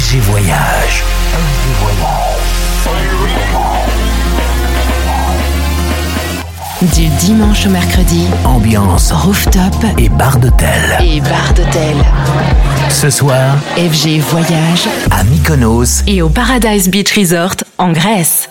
FG voyage. Voyage. Du dimanche au mercredi, ambiance rooftop et bar d'hôtel. Et bar d'hôtel. Ce soir, FG Voyage à Mykonos et au Paradise Beach Resort en Grèce.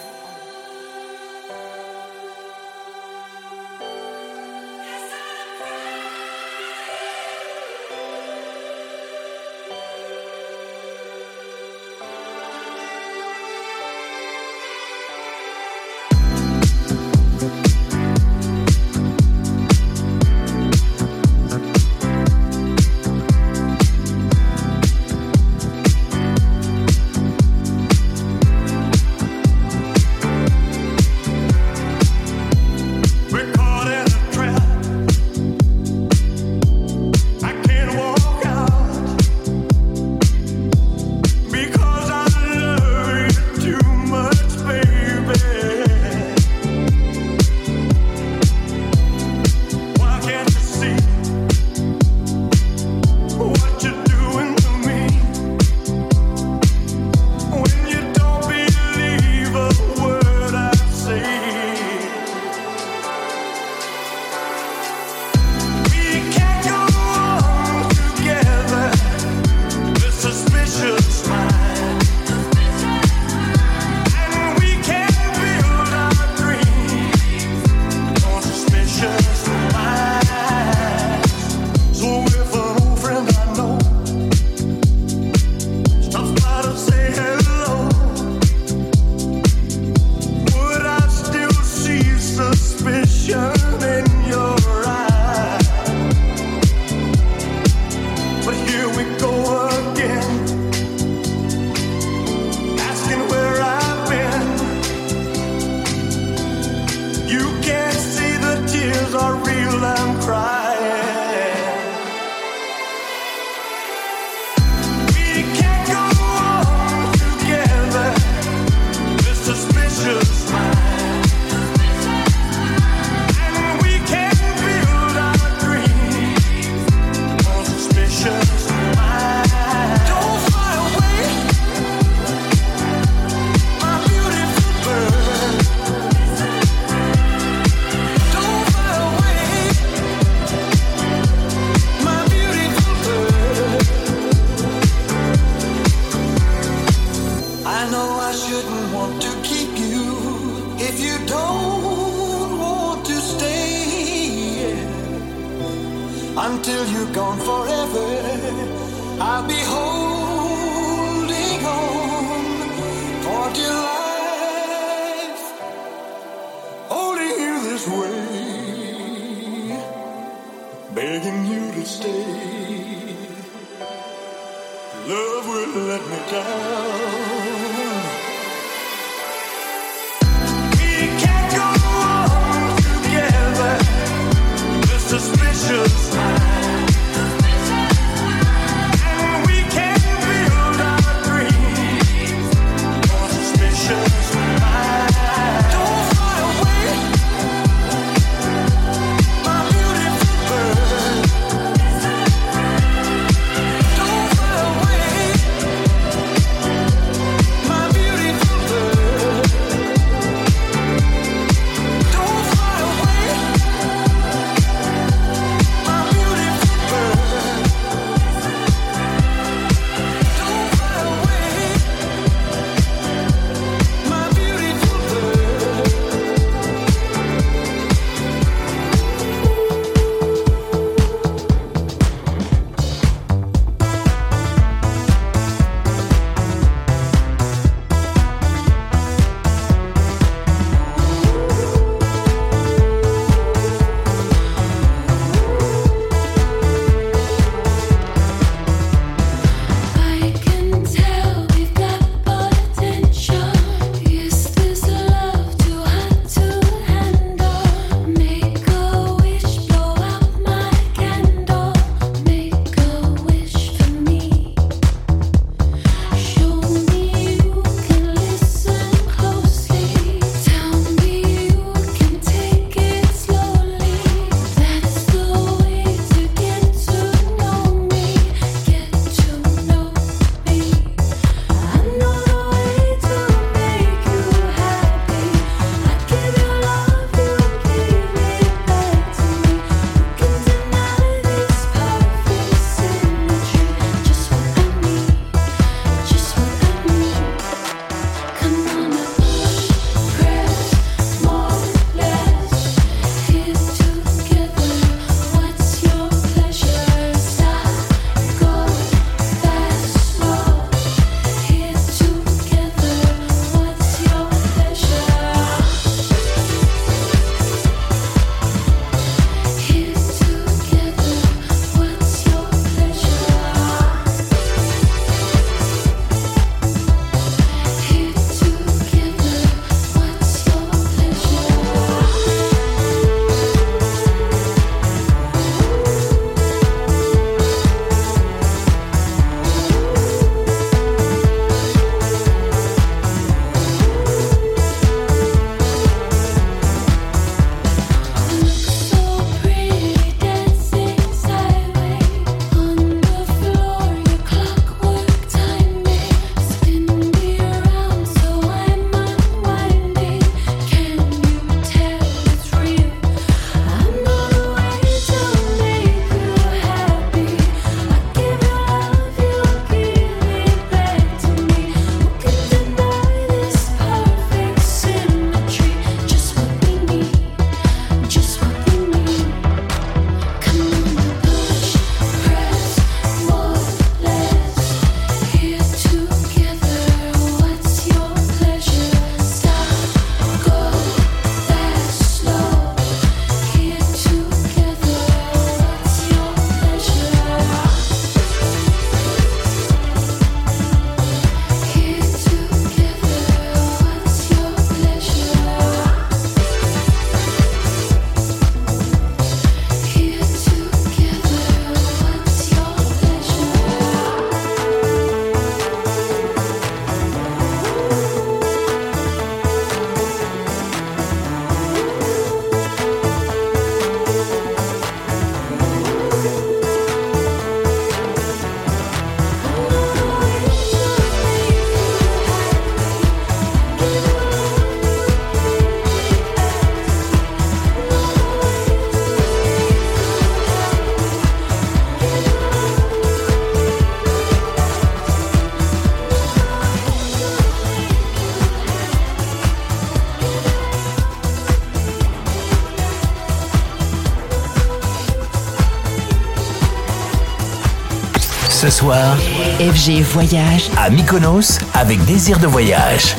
Soir, FG Voyage à Mykonos avec désir de voyage.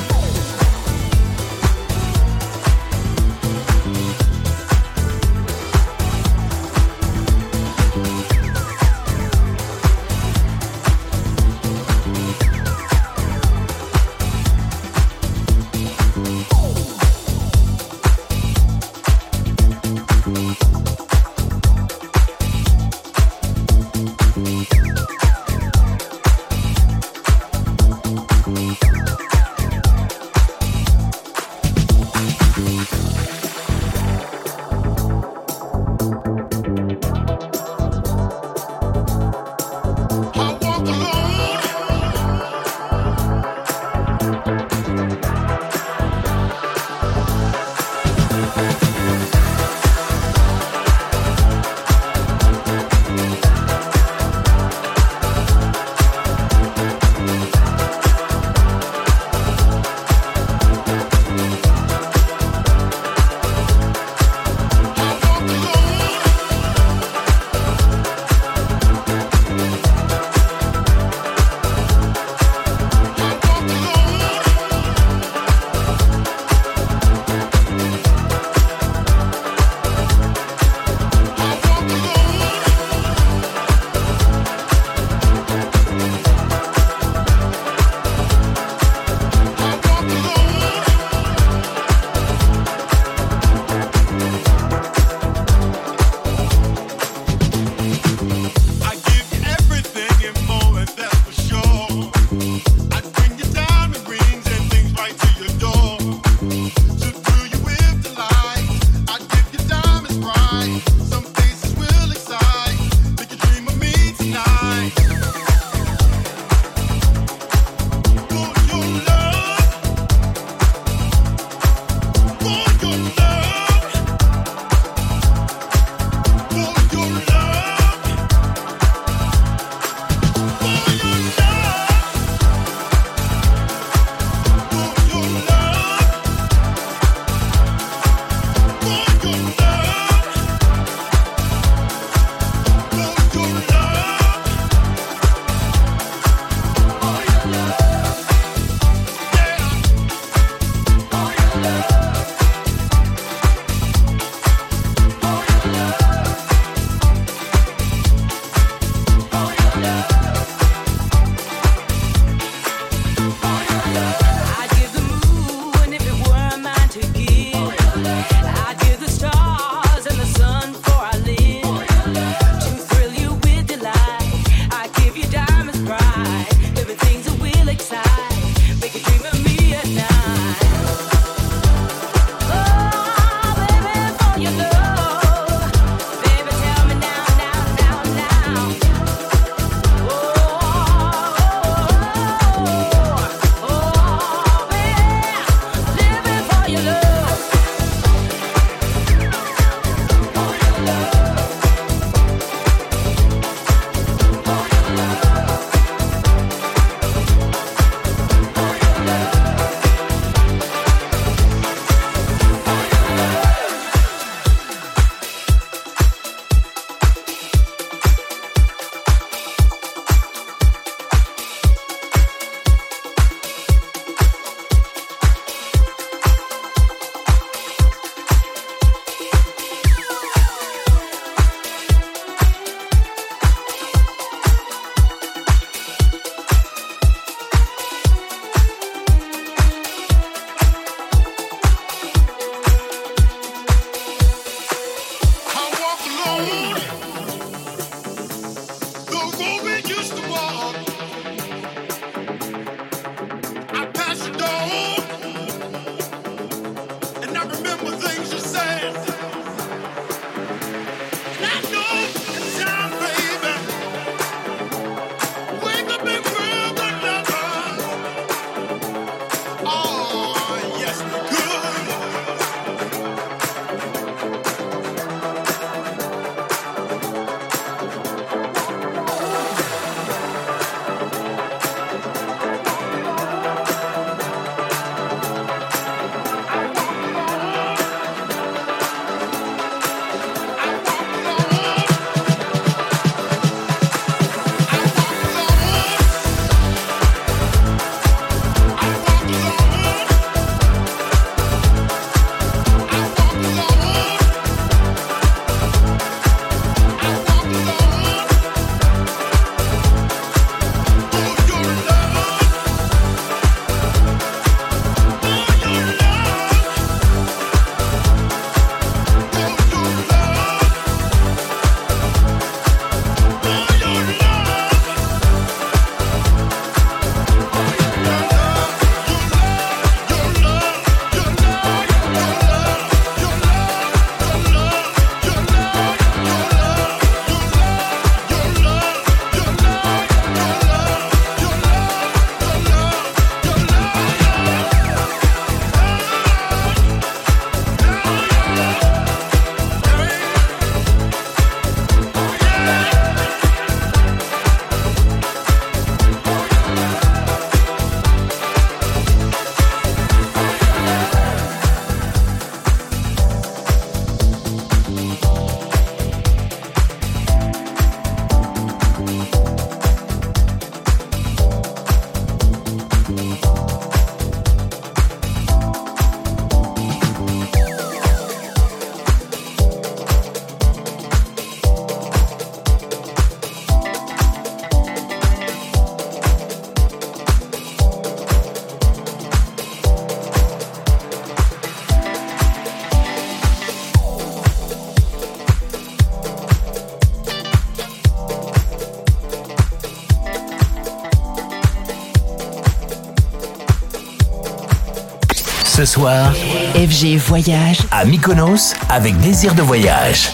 ce soir, FG Voyage à Mykonos avec désir de voyage.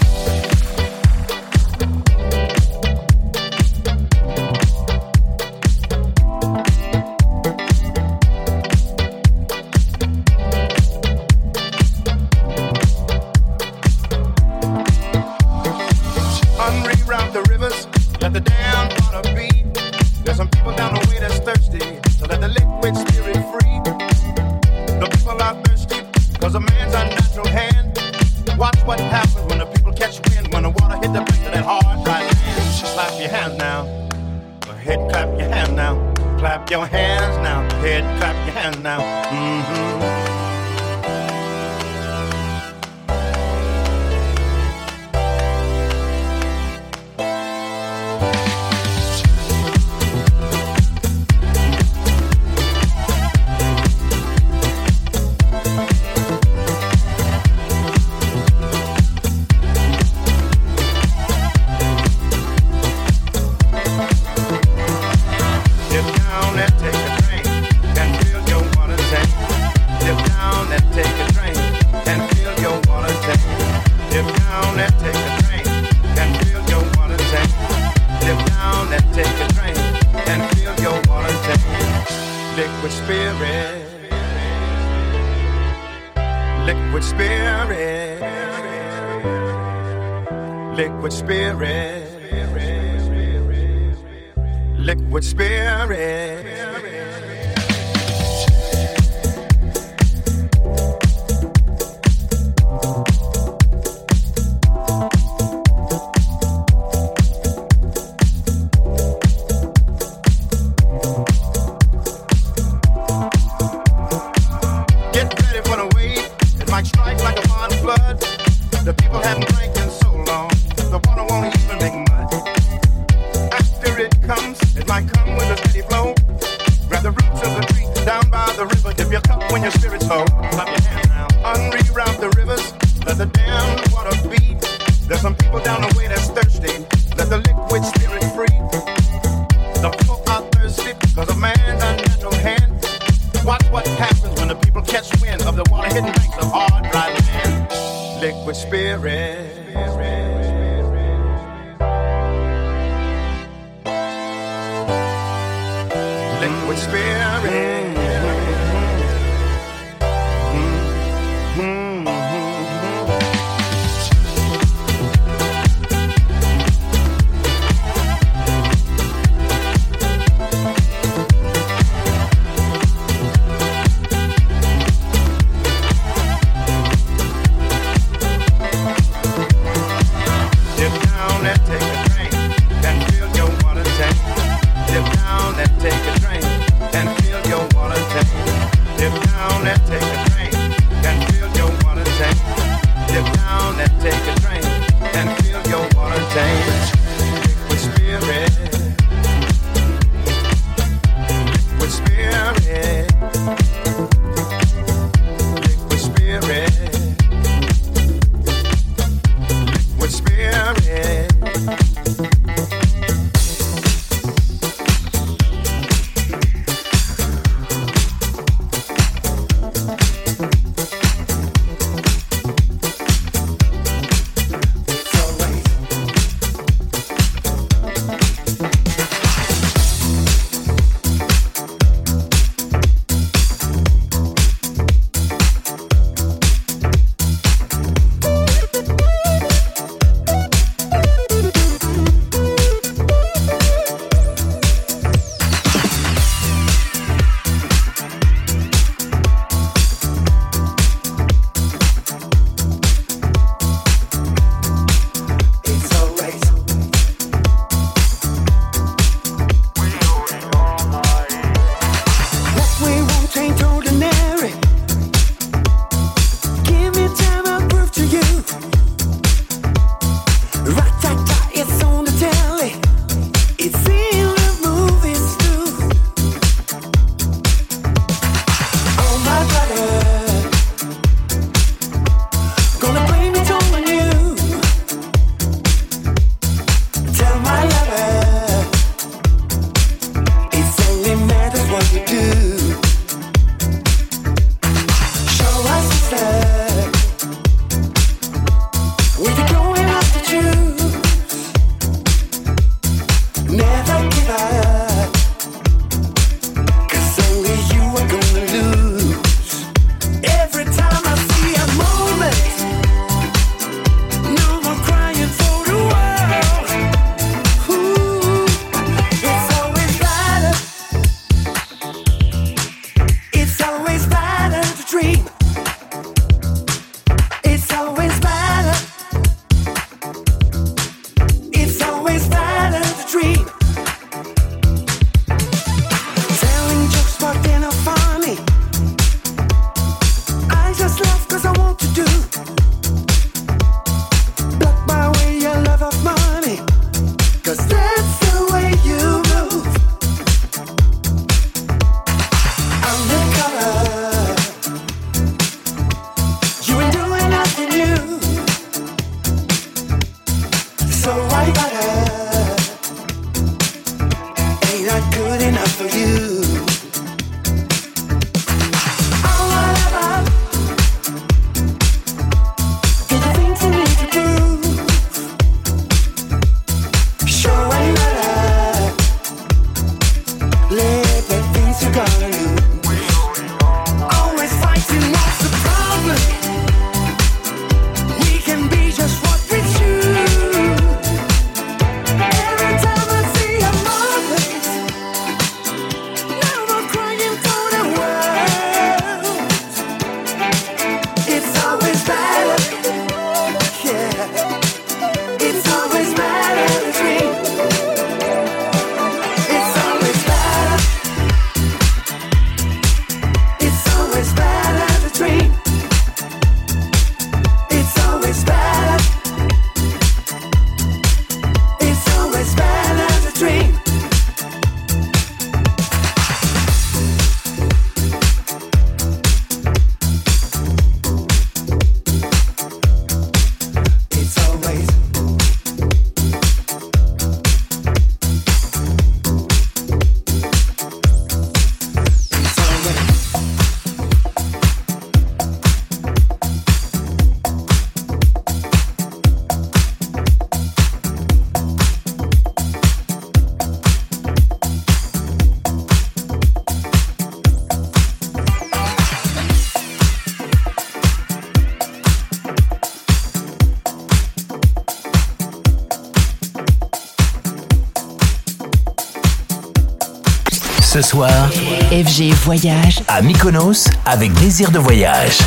Soir, FG Voyage à Mykonos avec désir de voyage.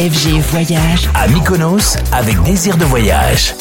FG Voyage à Mykonos avec Désir de Voyage.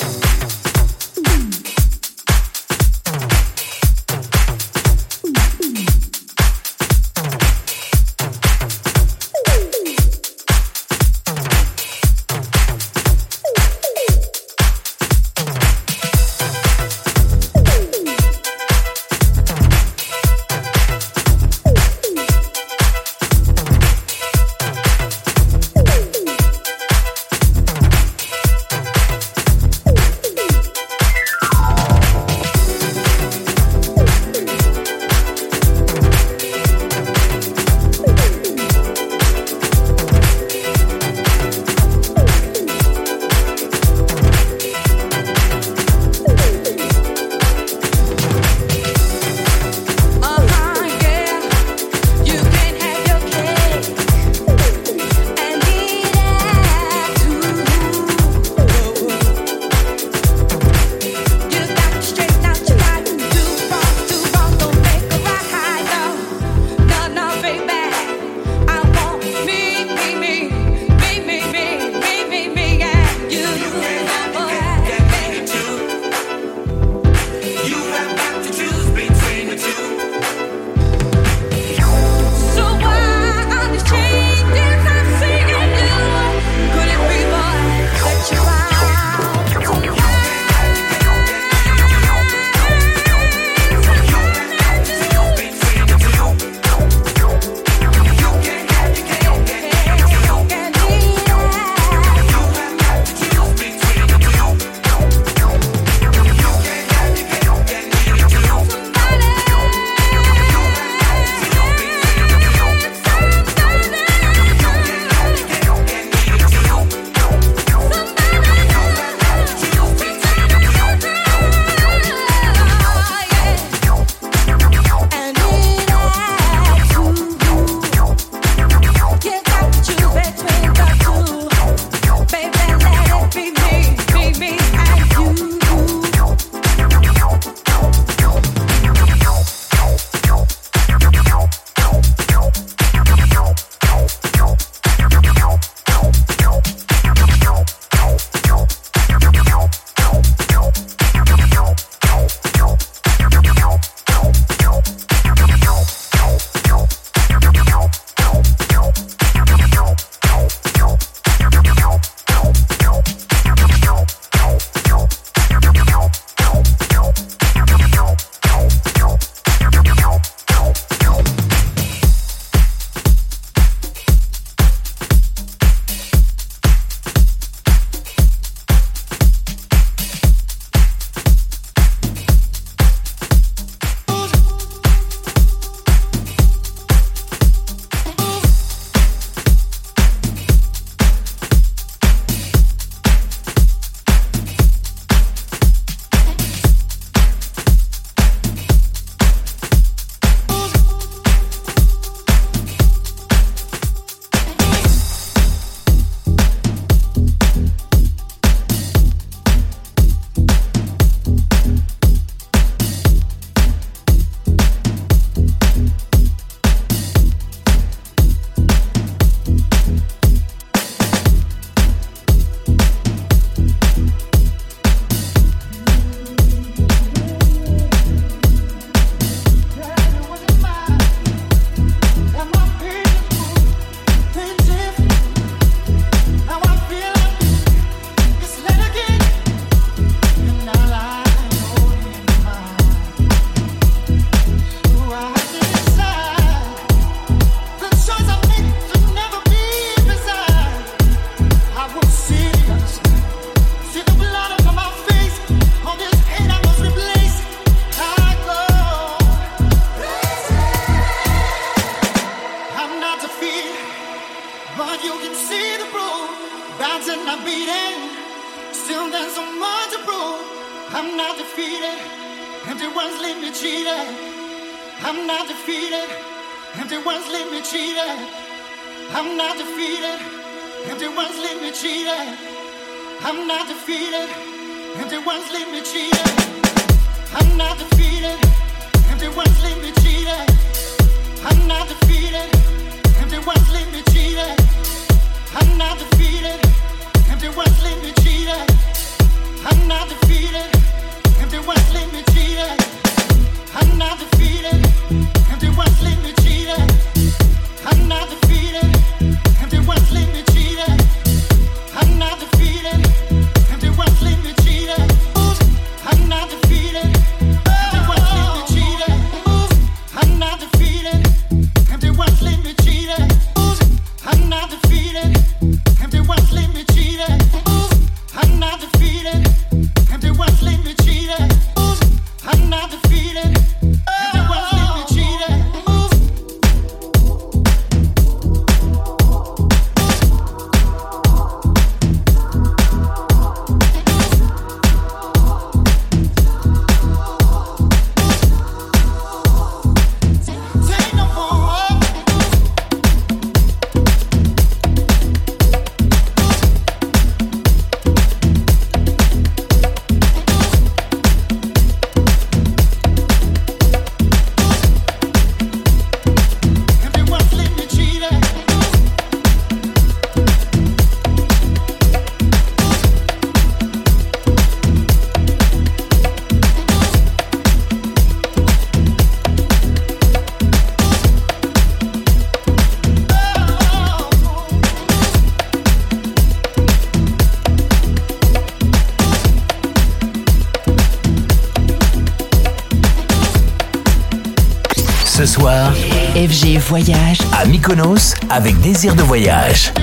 voyage à Mykonos avec désir de voyage.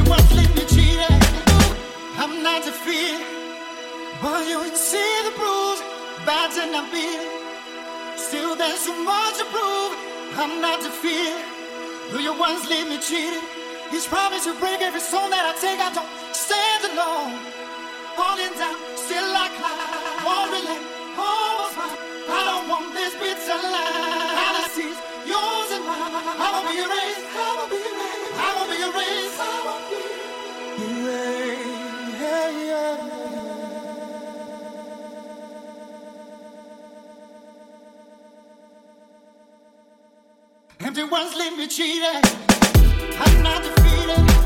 Empty ones leave me cheated. I'm not defeated.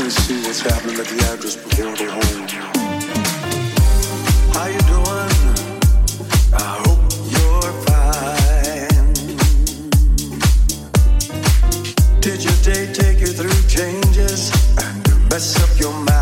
and see what's happening at the address before they home. How you doing? I hope you're fine. Did your day take you through changes and mess up your mind?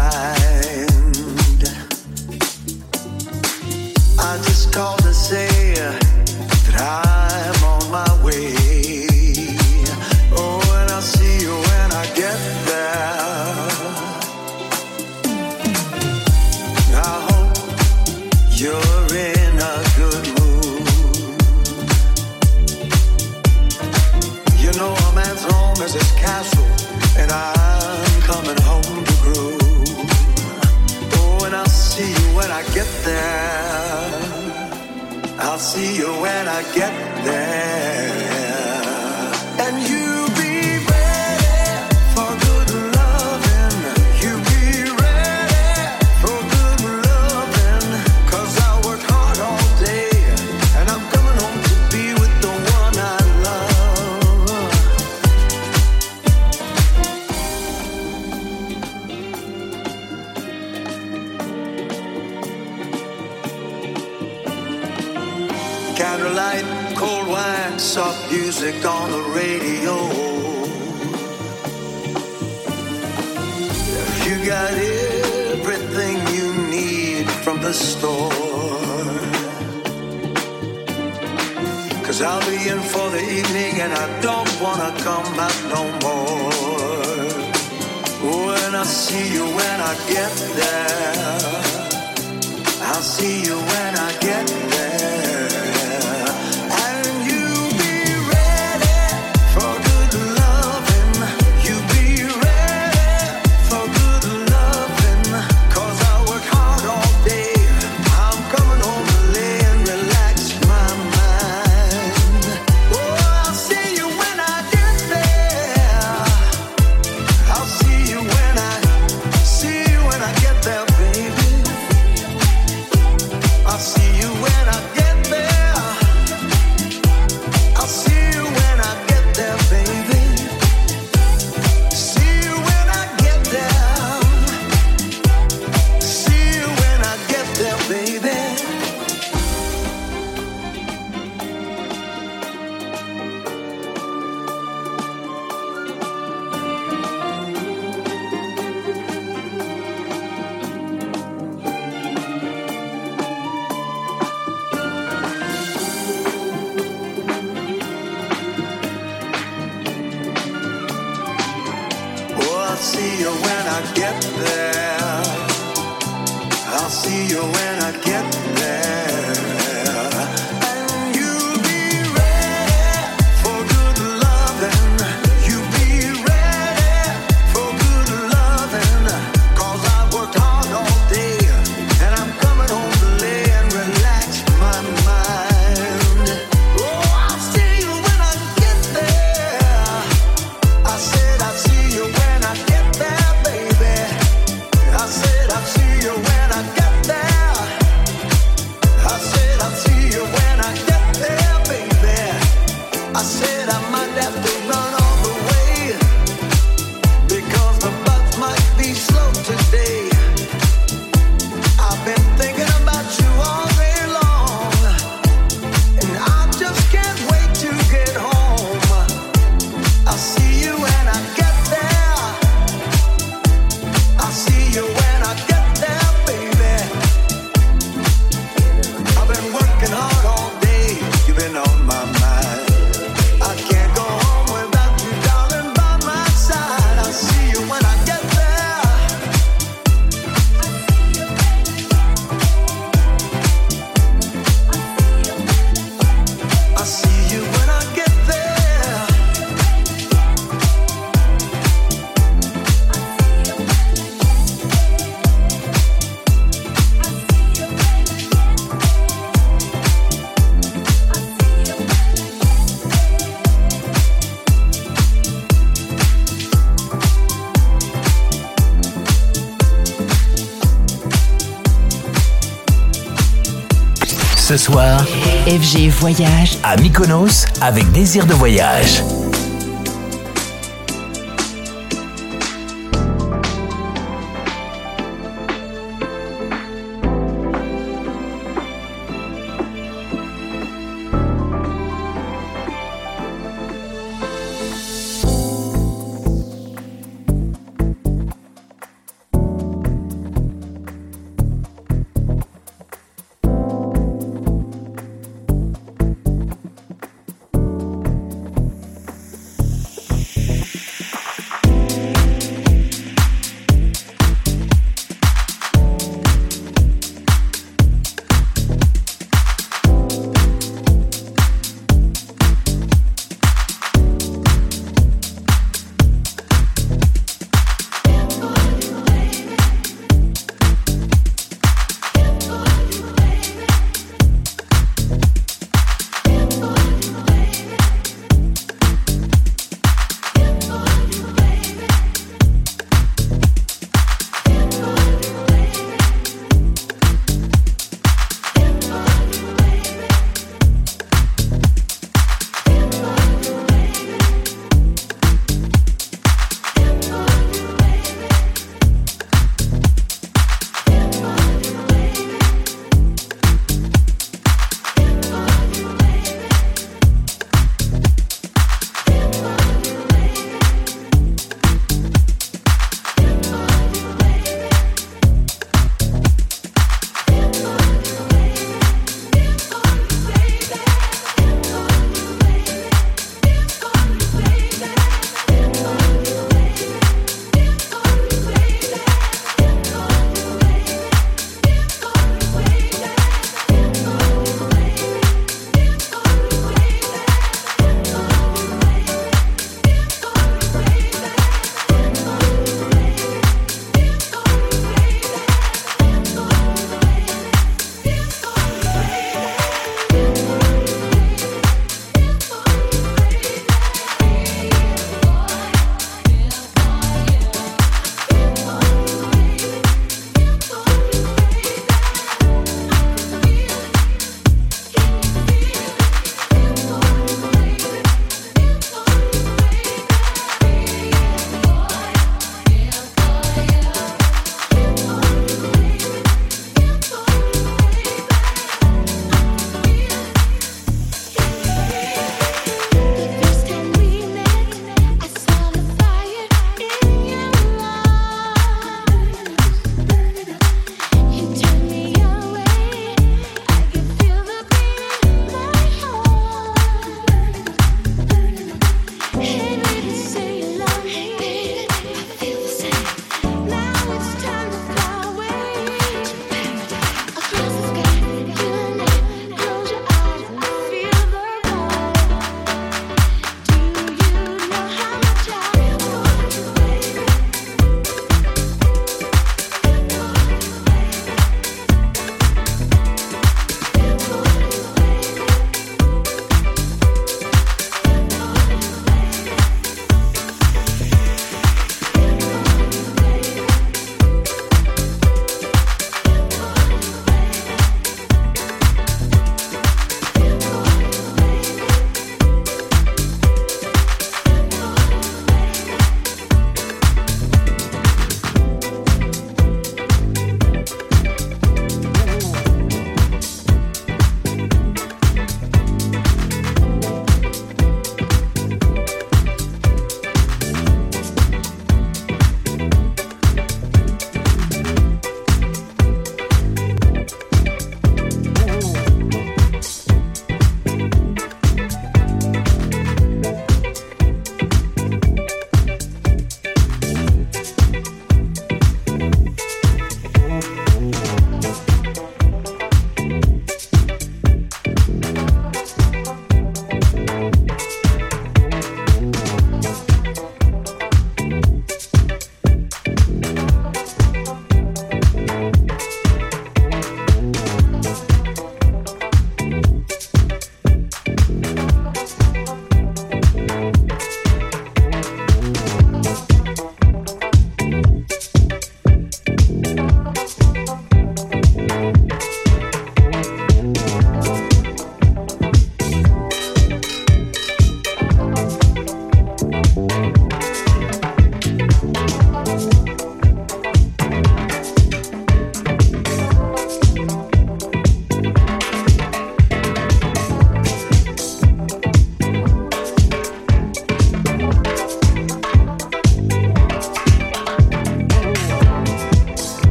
Voyage à Mykonos avec Désir de Voyage.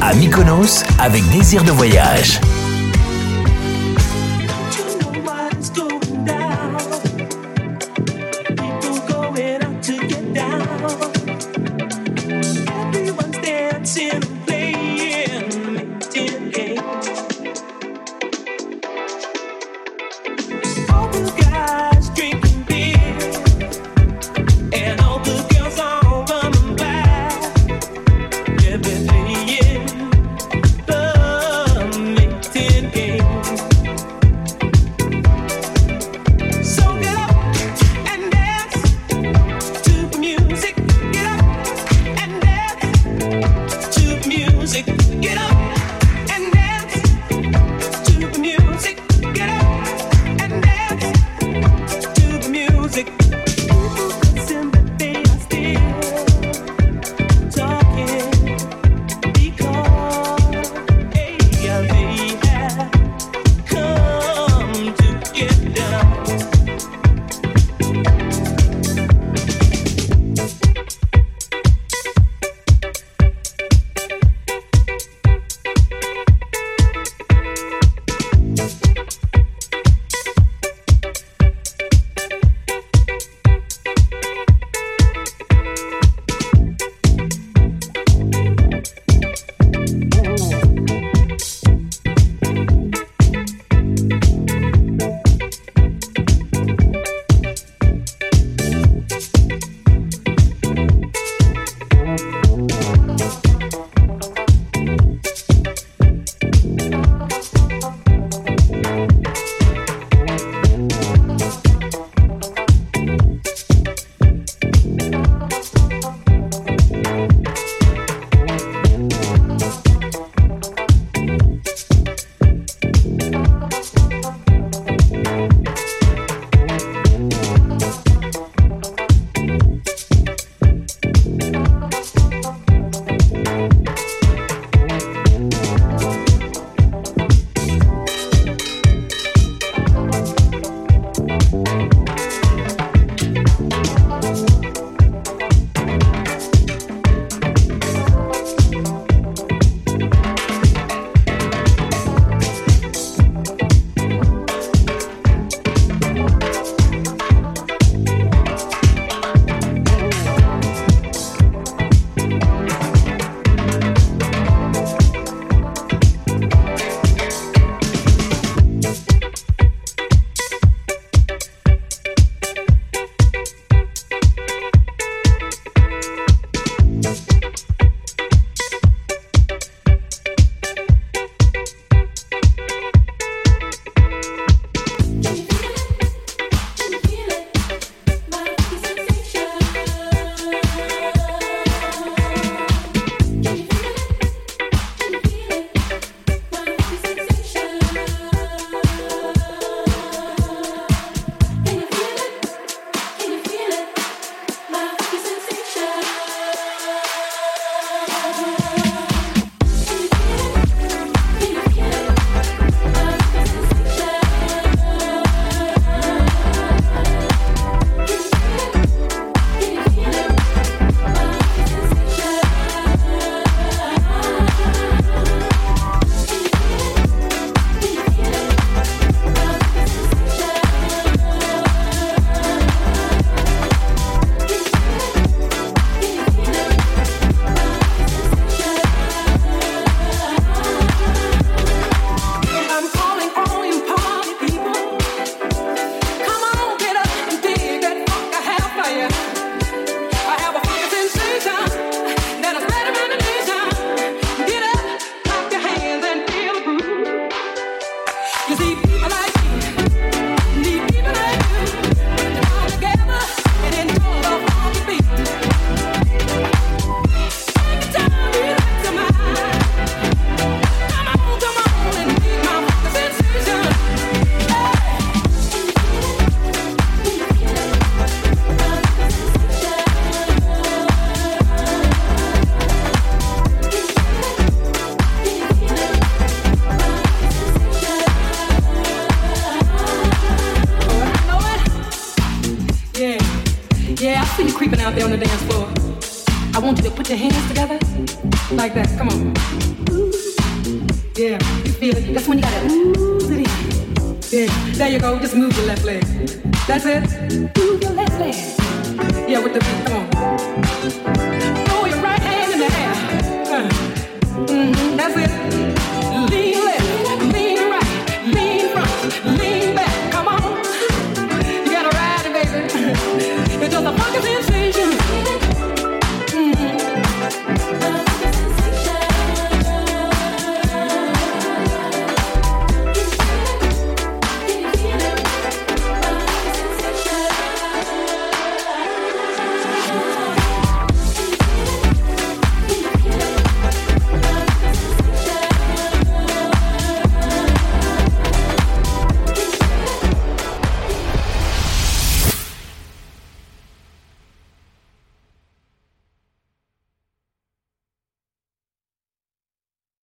À Mykonos avec Désir de voyage.